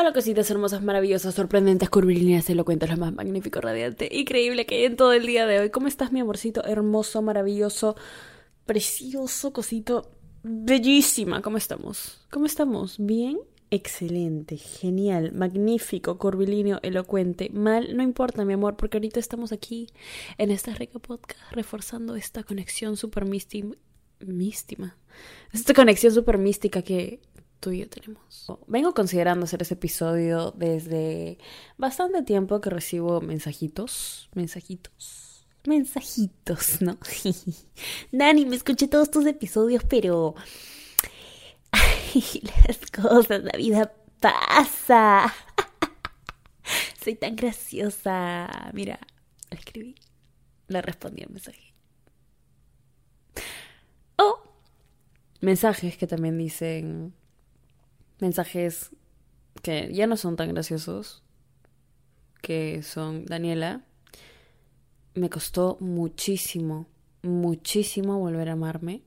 Hola cositas hermosas, maravillosas, sorprendentes, curvilíneas, elocuentes, lo más magnífico, radiante, increíble que hay en todo el día de hoy. ¿Cómo estás, mi amorcito? Hermoso, maravilloso, precioso, cosito, bellísima. ¿Cómo estamos? ¿Cómo estamos? ¿Bien? Excelente, genial, magnífico, curvilíneo, elocuente. Mal, no importa, mi amor, porque ahorita estamos aquí en esta rica podcast reforzando esta conexión súper místima. Esta conexión súper mística que tú y yo tenemos. Vengo considerando hacer ese episodio desde bastante tiempo que recibo mensajitos, mensajitos, mensajitos, ¿no? Dani, me escuché todos tus episodios, pero... Ay, las cosas, la vida pasa. Soy tan graciosa. Mira, le escribí, le respondí el mensaje. O mensajes que también dicen mensajes que ya no son tan graciosos, que son Daniela, me costó muchísimo, muchísimo volver a amarme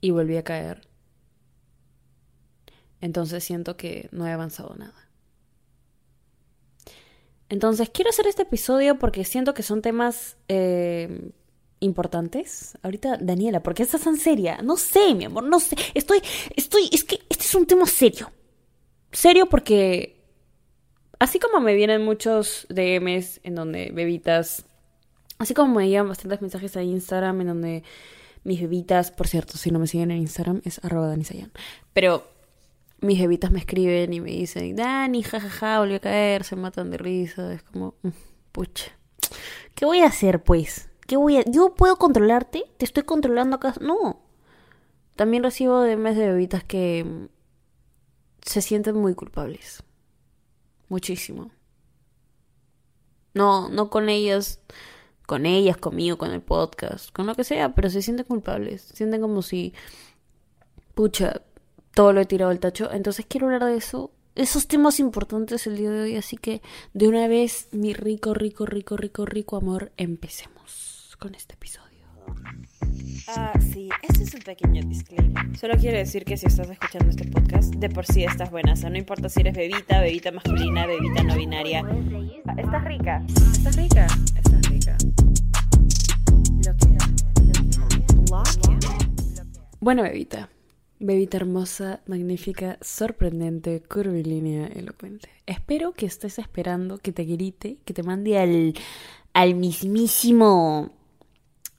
y volví a caer. Entonces siento que no he avanzado nada. Entonces quiero hacer este episodio porque siento que son temas eh, importantes. Ahorita, Daniela, ¿por qué estás tan seria? No sé, mi amor, no sé. Estoy, estoy, es que este es un tema serio. Serio porque, así como me vienen muchos DMs en donde bebitas, así como me llegan bastantes mensajes a Instagram en donde mis bebitas, por cierto, si no me siguen en Instagram es arroba danisayan. Pero mis bebitas me escriben y me dicen, Dani, jajaja, volvió a caer, se matan de risa. Es como, mm, pucha. ¿Qué voy a hacer, pues? ¿Qué voy a.? ¿Yo puedo controlarte? ¿Te estoy controlando acá? No. También recibo de mes de bebitas que mm, se sienten muy culpables. Muchísimo. No, no con ellas, con ellas, conmigo, con el podcast, con lo que sea, pero se sienten culpables. Se sienten como si, pucha, todo lo he tirado al tacho. Entonces quiero hablar de eso, esos temas importantes el día de hoy. Así que de una vez, mi rico, rico, rico, rico, rico amor, empecemos con este episodio. Ah, sí, este es un pequeño disclaimer. Solo quiero decir que si estás escuchando este podcast, de por sí estás buena. O sea, no importa si eres bebita, bebita masculina, bebita no binaria. Ah, estás rica. Estás rica. Estás rica. Lo que Bueno, bebita. Bebita hermosa, magnífica, sorprendente, curvilínea, elocuente. Espero que estés esperando que te grite, que te mande al, al mismísimo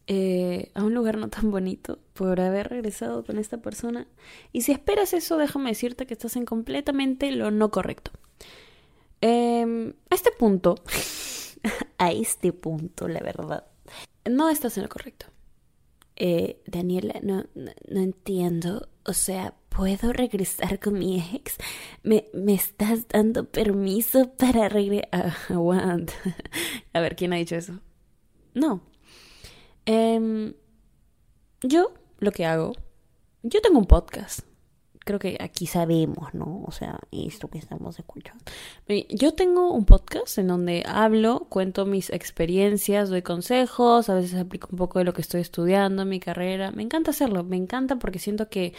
eh, a un lugar no tan bonito por haber regresado con esta persona. Y si esperas eso, déjame decirte que estás en completamente lo no correcto. Em, a este punto, a este punto, la verdad, no estás en lo correcto. Eh, Daniela, no, no, entiendo. O sea, ¿puedo regresar con mi ex? ¿Me, me estás dando permiso para regresar? a ver, ¿quién ha dicho eso? No, Em, yo lo que hago, yo tengo un podcast. Creo que aquí sabemos, ¿no? O sea, esto que estamos escuchando. Yo tengo un podcast en donde hablo, cuento mis experiencias, doy consejos, a veces aplico un poco de lo que estoy estudiando mi carrera. Me encanta hacerlo, me encanta porque siento que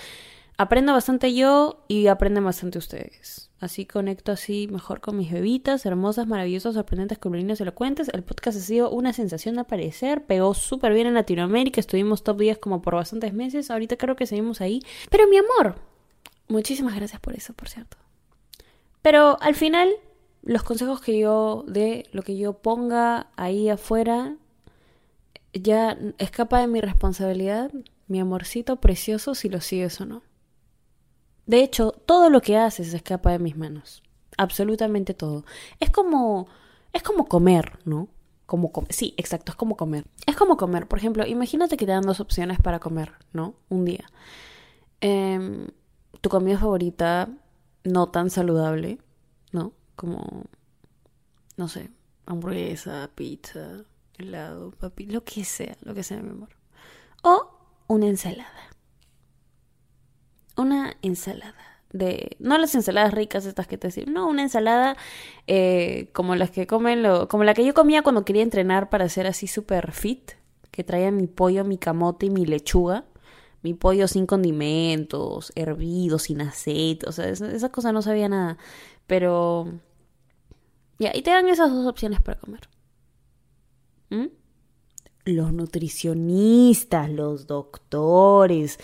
aprendo bastante yo y aprenden bastante ustedes. Así conecto así mejor con mis bebitas, hermosas, maravillosas, sorprendentes, colorinas, elocuentes. El podcast ha sido una sensación de aparecer, pegó súper bien en Latinoamérica, estuvimos top 10 como por bastantes meses, ahorita creo que seguimos ahí. Pero mi amor, muchísimas gracias por eso, por cierto. Pero al final, los consejos que yo dé, lo que yo ponga ahí afuera, ya escapa de mi responsabilidad, mi amorcito precioso, si lo sigues o no. De hecho, todo lo que haces escapa de mis manos. Absolutamente todo. Es como. Es como comer, ¿no? Como sí, exacto, es como comer. Es como comer. Por ejemplo, imagínate que te dan dos opciones para comer, ¿no? Un día. Em, tu comida favorita, no tan saludable, ¿no? Como. No sé, hamburguesa, pizza, helado, papi, lo que sea, lo que sea, mi amor. O una ensalada una ensalada. De, no las ensaladas ricas estas que te decir, no, una ensalada eh, como las que comen, lo, como la que yo comía cuando quería entrenar para ser así súper fit, que traía mi pollo, mi camote y mi lechuga, Mi pollo sin condimentos, hervido, sin aceite, o sea, esa, esa cosa no sabía nada. Pero... Ya, y te dan esas dos opciones para comer. ¿Mm? Los nutricionistas, los doctores,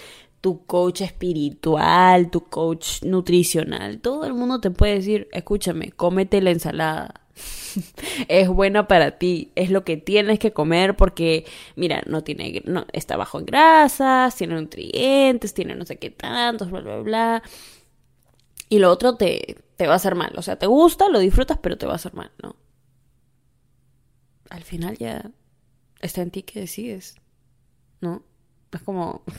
tu coach espiritual, tu coach nutricional, todo el mundo te puede decir, escúchame, cómete la ensalada. es buena para ti, es lo que tienes que comer porque, mira, no tiene, no, está bajo en grasas, tiene nutrientes, tiene no sé qué tantos, bla, bla, bla. Y lo otro te, te va a hacer mal. O sea, te gusta, lo disfrutas, pero te va a hacer mal, ¿no? Al final ya está en ti que decides, ¿no? Es como...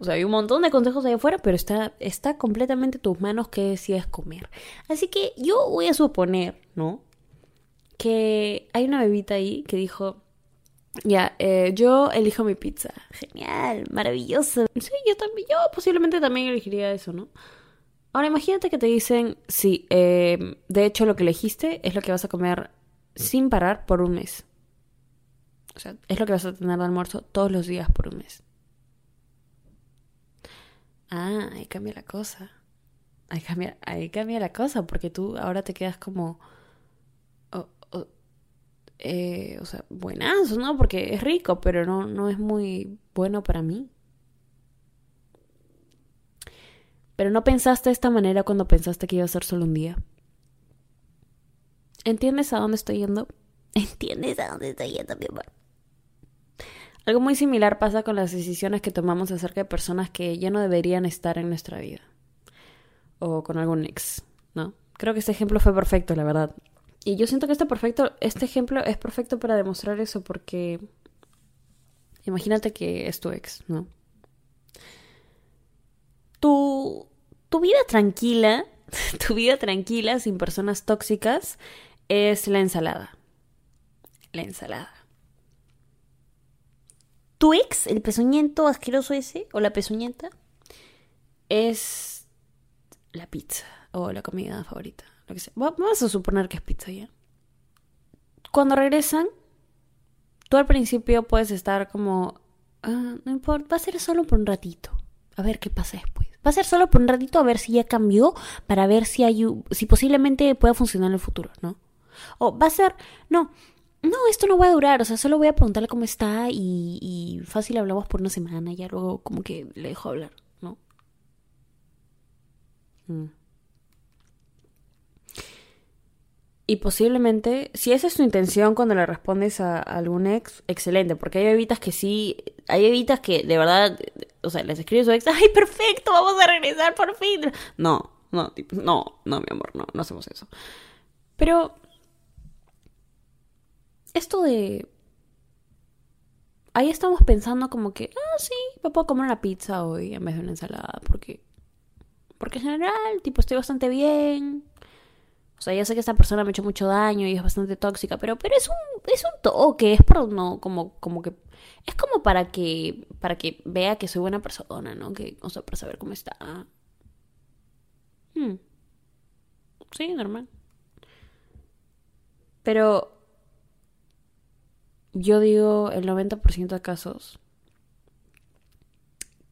O sea, hay un montón de consejos ahí afuera, pero está, está completamente en tus manos que decides comer. Así que yo voy a suponer, ¿no? Que hay una bebita ahí que dijo, ya, eh, yo elijo mi pizza. Genial, maravilloso. Sí, yo también, yo posiblemente también elegiría eso, ¿no? Ahora imagínate que te dicen, sí, eh, de hecho lo que elegiste es lo que vas a comer sin parar por un mes. O sea, es lo que vas a tener de almuerzo todos los días por un mes. Ah, ahí cambia la cosa. Ahí cambia, ahí cambia la cosa, porque tú ahora te quedas como... eh, o sea, buenazo, ¿no? Porque es rico, pero no, no es muy bueno para mí. Pero no pensaste de esta manera cuando pensaste que iba a ser solo un día. ¿Entiendes a dónde estoy yendo? ¿Entiendes a dónde estoy yendo, mi amor? Algo muy similar pasa con las decisiones que tomamos acerca de personas que ya no deberían estar en nuestra vida. O con algún ex, ¿no? Creo que este ejemplo fue perfecto, la verdad. Y yo siento que este, perfecto, este ejemplo es perfecto para demostrar eso porque imagínate que es tu ex, ¿no? Tu, tu vida tranquila, tu vida tranquila sin personas tóxicas es la ensalada. La ensalada. Tu ex, el pezuñento asqueroso ese, o la pezuñenta, es la pizza o la comida favorita. Lo que sea. Vamos a suponer que es pizza ya. Cuando regresan, tú al principio puedes estar como, ah, no importa, va a ser solo por un ratito. A ver qué pasa después. Va a ser solo por un ratito a ver si ya cambió, para ver si hay, si posiblemente pueda funcionar en el futuro, ¿no? O va a ser, no, no, esto no va a durar, o sea, solo voy a preguntarle cómo está y, fácil hablamos por una semana y ya luego como que le dejo hablar, ¿no? Mm. Y posiblemente, si esa es tu intención cuando le respondes a, algún ex, excelente, porque hay bebitas que sí, hay bebitas que de verdad, o sea, les escribes a su ex, ay, perfecto, vamos a regresar por fin. No, no, no, no, mi amor, no, no hacemos eso. Pero esto de... Ahí estamos pensando como que, ah, sí, me puedo comer una pizza hoy en vez de una ensalada, porque... Porque en general, tipo, estoy bastante bien. O sea, ya sé que esta persona me ha hecho mucho daño y es bastante tóxica, pero, pero es un, es un toque, es por no, como, como que, es como para que, para que vea que soy buena persona, ¿no? Que, o sea, para saber cómo está. Hmm. Sí, normal. Pero yo digo el 90% de casos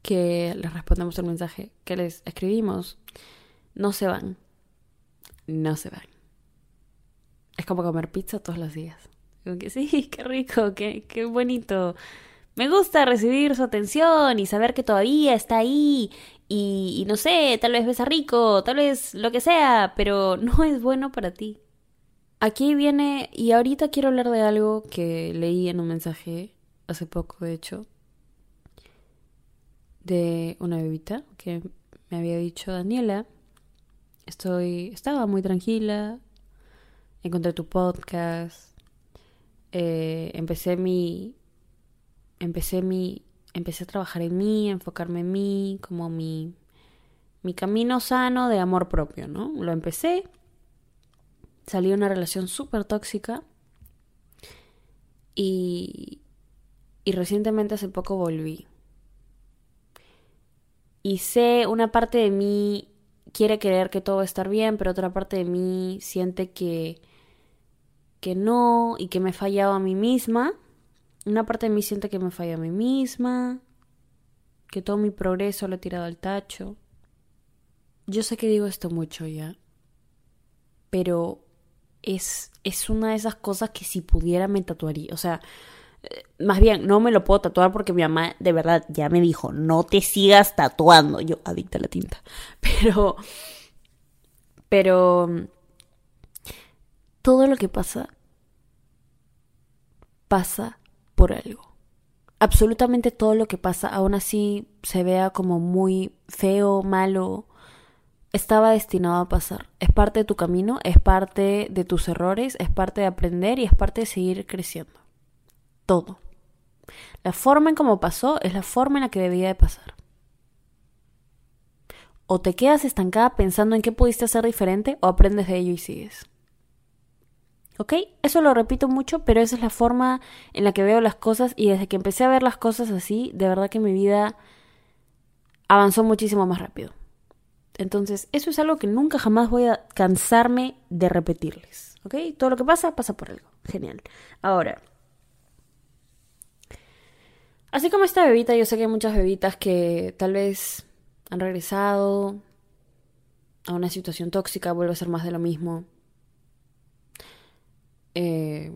que les respondemos el mensaje que les escribimos, no se van. No se van. Es como comer pizza todos los días. Como que sí, qué rico, qué, qué bonito. Me gusta recibir su atención y saber que todavía está ahí. Y, no sé, tal vez besa rico, tal vez lo que sea, pero no es bueno para ti. Aquí viene, y ahorita quiero hablar de algo que leí en un mensaje hace poco, de hecho, de una bebita que me había dicho Daniela. Estoy, estaba muy tranquila, encontré tu podcast, eh, empecé mi, empecé mi, empecé a trabajar en mí, enfocarme en mí, como mi, mi camino sano de amor propio, ¿no? Lo empecé salí de una relación súper tóxica y, y recientemente hace poco volví. Y sé, una parte de mí quiere creer que todo va a estar bien, pero otra parte de mí siente que, que no y que me he fallado a mí misma. Una parte de mí siente que me fallado a mí misma, que todo mi progreso lo he tirado al tacho. Yo sé que digo esto mucho ya, pero es, es una de esas cosas que si pudiera me tatuaría. O sea, eh, más bien, no me lo puedo tatuar porque mi mamá de verdad ya me dijo, no te sigas tatuando. Yo, adicta a la tinta. Pero, pero, todo lo que pasa, pasa por algo. Absolutamente todo lo que pasa, aún así se vea como muy feo, malo, estaba destinado a pasar. Es parte de tu camino, es parte de tus errores, es parte de aprender y es parte de seguir creciendo. Todo. La forma en cómo pasó es la forma en la que debía de pasar. O te quedas estancada pensando en qué pudiste hacer diferente o aprendes de ello y sigues. ¿Ok? Eso lo repito mucho, pero esa es la forma en la que veo las cosas y desde que empecé a ver las cosas así, de verdad que mi vida avanzó muchísimo más rápido. Entonces, eso es algo que nunca jamás voy a cansarme de repetirles. ¿Ok? Todo lo que pasa, pasa por algo. Genial. Ahora, así como esta bebita, yo sé que hay muchas bebitas que tal vez han regresado a una situación tóxica, vuelve a ser más de lo mismo. Eh,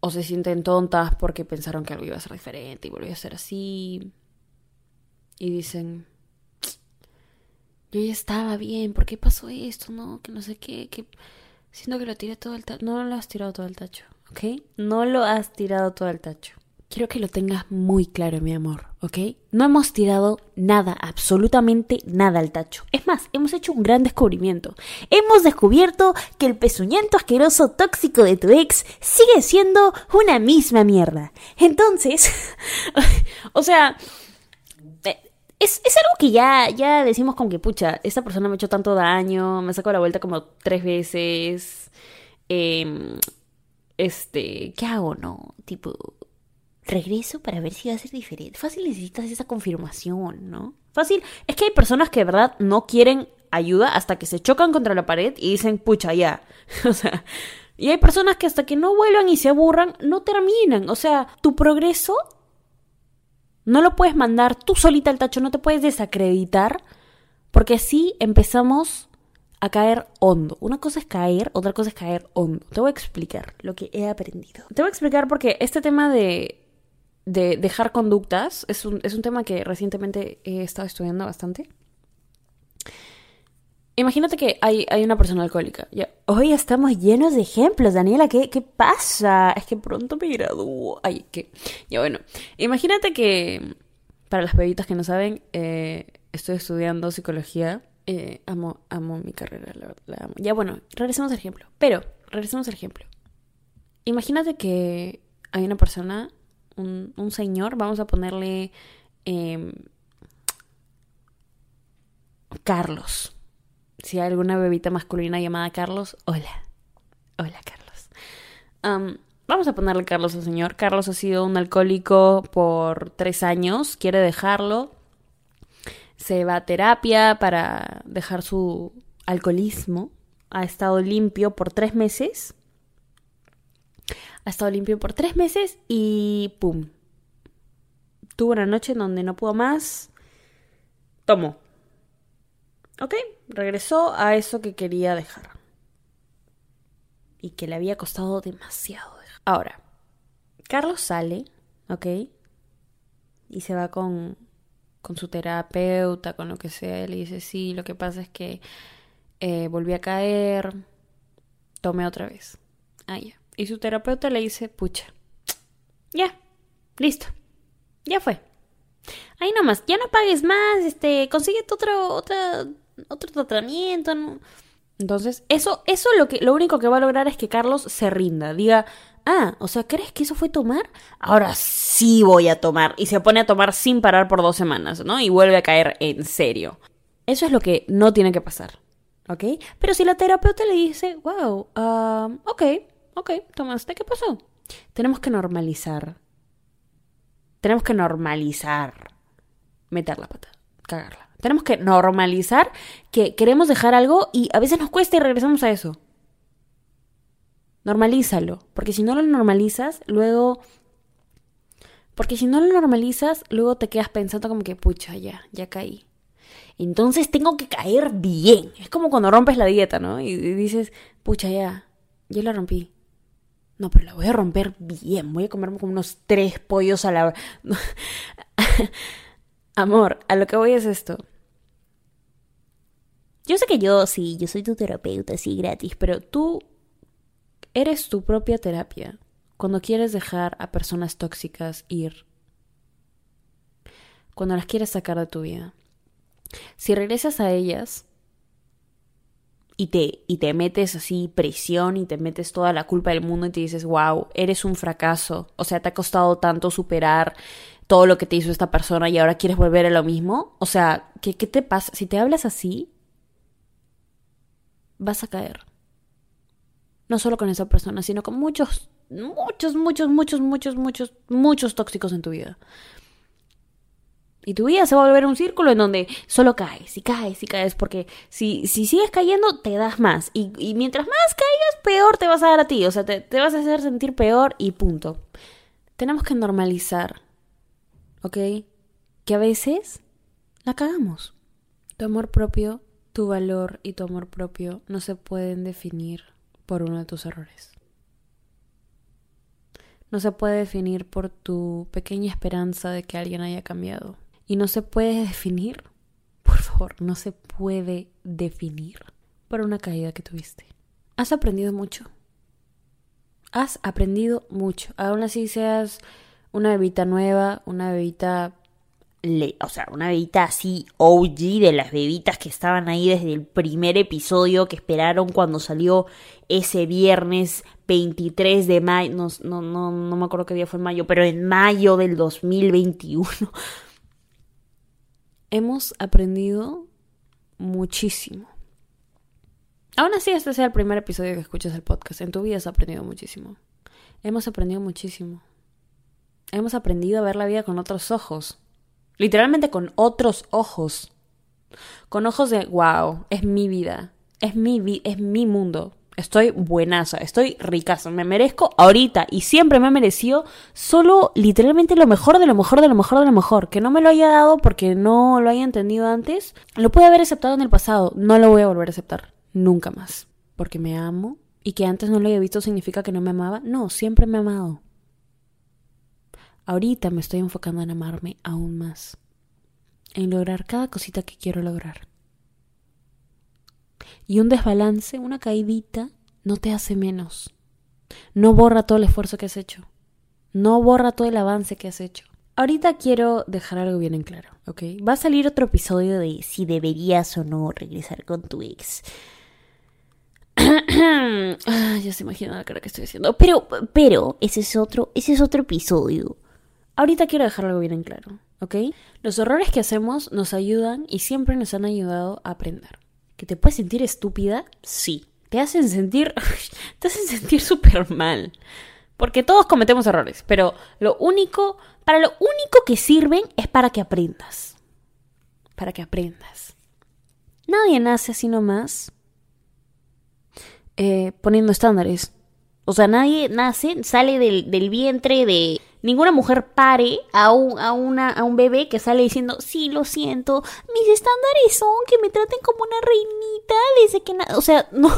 o se sienten tontas porque pensaron que algo iba a ser diferente y volvió a ser así. Y dicen, yo ya estaba bien, ¿por qué pasó esto? No, que no sé qué, que siento que lo tiré todo el tacho. No lo has tirado todo el tacho, ¿ok? No lo has tirado todo el tacho. Quiero que lo tengas muy claro, mi amor, ¿ok? No hemos tirado nada, absolutamente nada al tacho. Es más, hemos hecho un gran descubrimiento. Hemos descubierto que el pezuñento asqueroso tóxico de tu ex sigue siendo una misma mierda. Entonces, o sea, es, es, algo que ya, ya decimos con que, pucha, esta persona me ha hecho tanto daño, me sacó la vuelta como tres veces. Eh, este, ¿qué hago, no? Tipo, regreso para ver si va a ser diferente. Fácil necesitas esa confirmación, ¿no? Fácil. Es que hay personas que de verdad no quieren ayuda hasta que se chocan contra la pared y dicen, pucha, ya. o sea, y hay personas que hasta que no vuelvan y se aburran, no terminan. O sea, tu progreso no lo puedes mandar tú solita al tacho, no te puedes desacreditar, porque así empezamos a caer hondo. Una cosa es caer, otra cosa es caer hondo. Te voy a explicar lo que he aprendido. Te voy a explicar porque este tema de, de dejar conductas es un, es un tema que recientemente he estado estudiando bastante. Imagínate que hay, hay una persona alcohólica. Hoy estamos llenos de ejemplos, Daniela. ¿qué, ¿Qué pasa? Es que pronto me gradúo. Ay, que. Ya bueno. Imagínate que. Para las bebitas que no saben, eh, estoy estudiando psicología. Eh, amo, amo mi carrera, la, amo. Ya bueno, regresemos al ejemplo. Pero, regresemos al ejemplo. Imagínate que hay una persona, un, un señor, vamos a ponerle. Eh, Carlos si hay alguna bebita masculina llamada Carlos, hola. Hola, Carlos. vamos a ponerle Carlos al señor. Carlos ha sido un alcohólico por tres años, quiere dejarlo. Se va a terapia para dejar su alcoholismo. Ha estado limpio por tres meses. Ha estado limpio por tres meses y ¡pum! Tuvo una noche en donde no pudo más. Tomó Ok, regresó a eso que quería dejar. Y que le había costado demasiado dejar. Ahora, Carlos sale, ¿ok? Y se va con, con su terapeuta, con lo que sea. Le dice, sí, lo que pasa es que eh, volví a caer, tomé otra vez. Ah, ya. Y su terapeuta le dice, pucha, ya, listo, ya fue. Ahí nomás, ya no pagues más, este, consigue otro, otra otro tratamiento. Entonces, eso, eso lo que, lo único que va a lograr es que Carlos se rinda, diga, ah, o sea, ¿crees que eso fue tomar? Ahora sí voy a tomar. Y se pone a tomar sin parar por dos semanas, ¿no? Y vuelve a caer en serio. Eso es lo que no tiene que pasar, ¿ok? Pero si la terapeuta le dice, wow, um, ok, ok, tomaste, ¿qué pasó? Tenemos que normalizar. Tenemos que normalizar meter la pata, cagarla. Tenemos que normalizar que queremos dejar algo y a veces nos cuesta y regresamos a eso. Normalízalo, porque si no lo normalizas, luego Porque si no lo normalizas, luego te quedas pensando como que, pucha, ya, ya caí. Entonces tengo que caer bien. Es como cuando rompes la dieta, ¿no? Y dices, pucha, ya, ya la rompí. No, pero la voy a romper bien. Voy a comerme como unos tres pollos a la... Amor, a lo que voy es esto. Yo sé que yo, sí, yo soy tu terapeuta, sí, gratis, pero tú eres tu propia terapia cuando quieres dejar a personas tóxicas ir. Cuando las quieres sacar de tu vida. Si regresas a ellas y te, y te metes así presión y te metes toda la culpa del mundo y te dices, wow, eres un fracaso. O sea, te ha costado tanto superar todo lo que te hizo esta persona y ahora quieres volver a lo mismo. O sea, ¿qué, qué te pasa? Si te hablas así, vas a caer. No solo con esa persona, sino con muchos, muchos, muchos, muchos, muchos, muchos, muchos tóxicos en tu vida. Y tu vida se va a volver un círculo en donde solo caes y caes y caes, porque si, si sigues cayendo, te das más. Y, mientras más caigas, peor te vas a dar a ti. O sea, te, te vas a hacer sentir peor y punto. Tenemos que normalizar, ¿ok? Que a veces la cagamos. Tu amor propio tu valor y tu amor propio no se pueden definir por uno de tus errores. No se puede definir por tu pequeña esperanza de que alguien haya cambiado. Y no se puede definir, por favor, no se puede definir por una caída que tuviste. Has aprendido mucho. Has aprendido mucho. Aún así seas una bebita nueva, una bebita o sea, una bebita así OG de las bebitas que estaban ahí desde el primer episodio que esperaron cuando salió ese viernes 23 de mayo, no, no, no, no me acuerdo qué día fue en mayo, pero en mayo del 2021. Hemos aprendido muchísimo. Aún así, este sea el primer episodio que escuchas el podcast. En tu vida has aprendido muchísimo. Hemos aprendido muchísimo. Hemos aprendido a ver la vida con otros ojos. Literalmente con otros ojos. Con ojos de, wow, es mi vida. Es mi, vi es mi mundo. Estoy buenaza, estoy ricaza, me merezco ahorita y siempre me ha merecido solo literalmente lo mejor de lo mejor de lo mejor de lo mejor. Que no me lo haya dado porque no lo haya entendido antes, lo puede haber aceptado en el pasado, no lo voy a volver a aceptar, nunca más. Porque me amo y que antes no lo haya visto significa que no me amaba. No, siempre me ha amado. Ahorita me estoy enfocando en amarme aún más, en lograr cada cosita que quiero lograr. Y un desbalance, una caidita, no te hace menos. No borra todo el esfuerzo que has hecho. No borra todo el avance que has hecho. Ahorita quiero dejar algo bien en claro, ¿ok? Va a salir otro episodio de si deberías o no regresar con tu ex. ah, ya se imagina la cara que estoy haciendo. Pero, pero, ese es otro, ese es otro episodio. Ahorita quiero dejar algo bien en claro, ¿ok? Los errores que hacemos nos ayudan y siempre nos han ayudado a aprender. ¿Que te puedes sentir estúpida? Sí. Te hacen sentir. te hacen sentir súper mal. Porque todos cometemos errores, pero lo único. Para lo único que sirven es para que aprendas. Para que aprendas. Nadie nace así nomás. Eh, poniendo estándares. O sea, nadie nace, sale del, del vientre de ninguna mujer pare a un, a, una, a un bebé que sale diciendo, sí, lo siento, mis estándares son que me traten como una reinita desde que nada. O sea, no,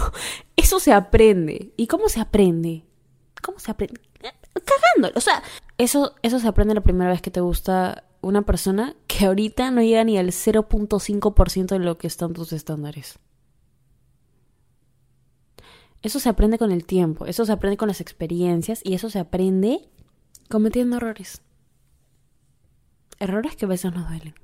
eso se aprende. ¿Y cómo se aprende? ¿Cómo se aprende? Cagándolo. O sea, eso, eso se aprende la primera vez que te gusta una persona que ahorita no llega ni al 0.5% de lo que están tus estándares. Eso se aprende con el tiempo, eso se aprende con las experiencias y eso se aprende cometiendo errores. Errores que a veces nos duelen.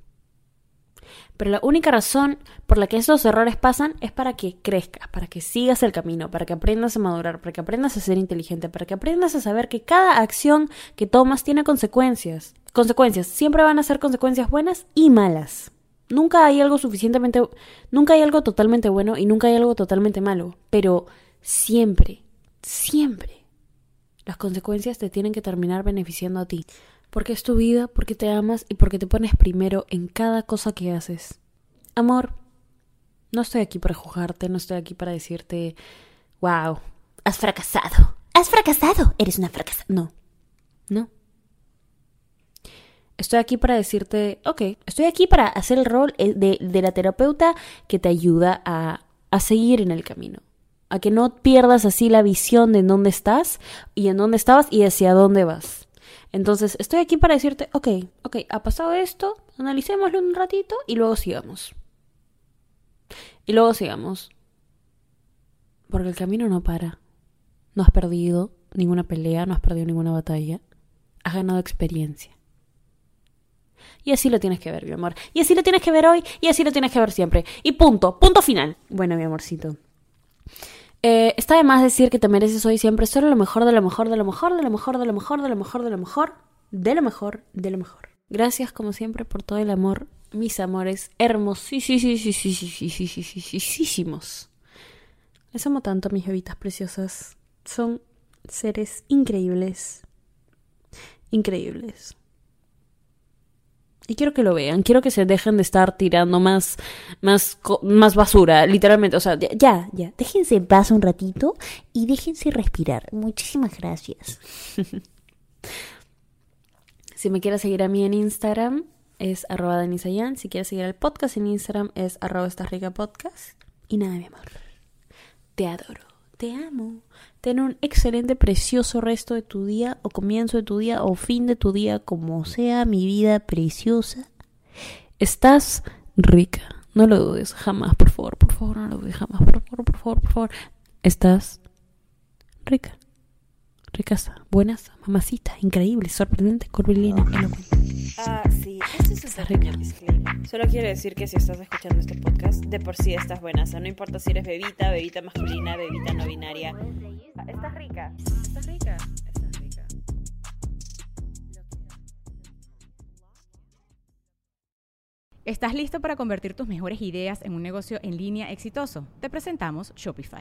Pero la única razón por la que esos errores pasan es para que crezcas, para que sigas el camino, para que aprendas a madurar, para que aprendas a ser inteligente, para que aprendas a saber que cada acción que tomas tiene consecuencias. Consecuencias, siempre van a ser consecuencias buenas y malas. Nunca hay algo suficientemente, nunca hay algo totalmente bueno y nunca hay algo totalmente malo, pero siempre, siempre las consecuencias te tienen que terminar beneficiando a ti. Porque es tu vida, porque te amas y porque te pones primero en cada cosa que haces. Amor, no estoy aquí para juzgarte, no estoy aquí para decirte, wow, has fracasado. Has fracasado, eres una fracasada. No, no. Estoy aquí para decirte, ok, estoy aquí para hacer el rol de, de la terapeuta que te ayuda a, a seguir en el camino. A que no pierdas así la visión de en dónde estás y en dónde estabas y hacia dónde vas. Entonces, estoy aquí para decirte, ok, ok, ha pasado esto, analicémoslo un ratito y luego sigamos. Y luego sigamos. Porque el camino no para. No has perdido ninguna pelea, no has perdido ninguna batalla. Has ganado experiencia. Y así lo tienes que ver, mi amor. Y así lo tienes que ver hoy y así lo tienes que ver siempre. Y punto, punto final. Bueno, mi amorcito. Eh, está de más decir que te mereces hoy siempre solo lo mejor de lo mejor de lo mejor de lo mejor de lo mejor de lo mejor de lo mejor de lo mejor de lo mejor. Gracias como siempre por todo el amor, mis amores hermosísimos. Les amo tanto, mis bebitas preciosas. Son seres increíbles. Increíbles. Y quiero que lo vean, quiero que se dejen de estar tirando más, más, más basura, literalmente. O sea, ya, ya, déjense en paz un ratito y déjense respirar. Muchísimas gracias. si me quieres seguir a mí en Instagram, es arroba danisayan. Si quieres seguir al podcast en Instagram, es arroba esta rica podcast. Y nada, mi amor. Te adoro, te amo. Ten un excelente, precioso resto de tu día, o comienzo de tu día, o fin de tu día, como sea mi vida preciosa. Estás rica. No lo dudes, jamás, por favor, por favor, no lo dudes, jamás, por favor, por favor, por favor. Estás rica. Ricasa, buenas, mamacita, increíble, sorprendente, curvilínea, Ah, sí, este es un pequeño disclaimer. Solo quiero decir que si estás escuchando este podcast, de por sí estás buena. O sea, no importa si eres bebita, bebita masculina, bebita no binaria. Estás rica. Estás rica. Estás rica. ¿Estás listo para convertir tus mejores ideas en un negocio en línea exitoso? Te presentamos Shopify.